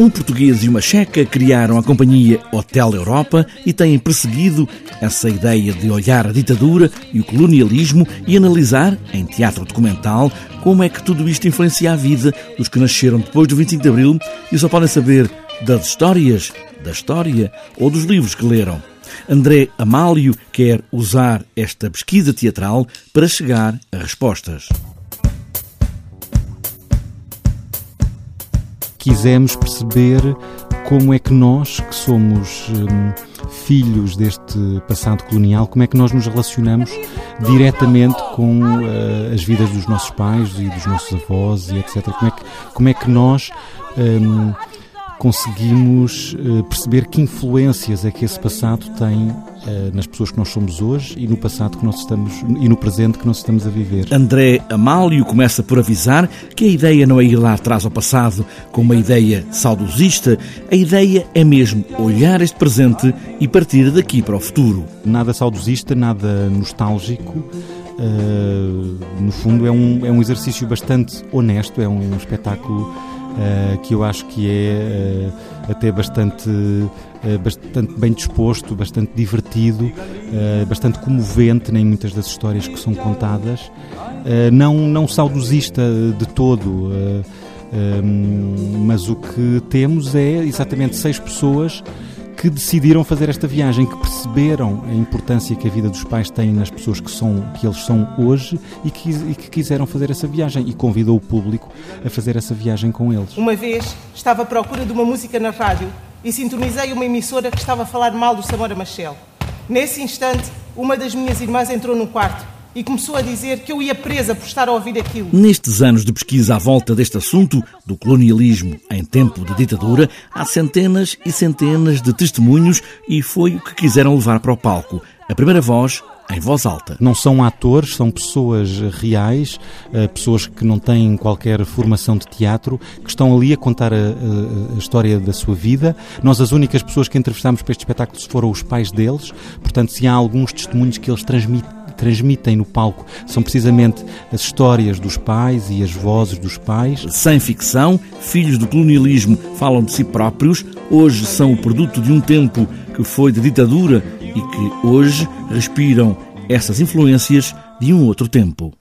Um português e uma checa criaram a companhia Hotel Europa e têm perseguido essa ideia de olhar a ditadura e o colonialismo e analisar, em teatro documental, como é que tudo isto influencia a vida dos que nasceram depois do 25 de Abril e só podem saber das histórias, da história ou dos livros que leram. André Amálio quer usar esta pesquisa teatral para chegar a respostas. Quisemos perceber como é que nós, que somos hum, filhos deste passado colonial, como é que nós nos relacionamos diretamente com uh, as vidas dos nossos pais e dos nossos avós e etc. Como é que, como é que nós hum, conseguimos uh, perceber que influências é que esse passado tem nas pessoas que nós somos hoje e no passado que nós estamos e no presente que nós estamos a viver. André Amálio começa por avisar que a ideia não é ir lá atrás ao passado com uma ideia saudosista, a ideia é mesmo olhar este presente e partir daqui para o futuro. Nada saudosista, nada nostálgico. Uh, no fundo é um, é um exercício bastante honesto, é um espetáculo uh, que eu acho que é uh, até bastante, uh, bastante bem disposto, bastante divertido, bastante comovente em muitas das histórias que são contadas. não, não saudosista de todo, mas o que temos é exatamente seis pessoas que decidiram fazer esta viagem, que perceberam a importância que a vida dos pais tem nas pessoas que, são, que eles são hoje e que, e que quiseram fazer essa viagem e convidou o público a fazer essa viagem com eles. Uma vez estava à procura de uma música na rádio e sintonizei uma emissora que estava a falar mal do Samora Machel. Nesse instante, uma das minhas irmãs entrou no quarto e começou a dizer que eu ia presa por estar a ouvir aquilo. Nestes anos de pesquisa à volta deste assunto, do colonialismo em tempo de ditadura, há centenas e centenas de testemunhos e foi o que quiseram levar para o palco. A primeira voz em voz alta. Não são atores, são pessoas reais, eh, pessoas que não têm qualquer formação de teatro, que estão ali a contar a, a, a história da sua vida. Nós, as únicas pessoas que entrevistámos para este espetáculo foram os pais deles, portanto, se há alguns testemunhos que eles transmitem transmitem no palco são precisamente as histórias dos pais e as vozes dos pais. Sem ficção, filhos do colonialismo falam de si próprios, hoje são o produto de um tempo que foi de ditadura e que hoje respiram essas influências de um outro tempo.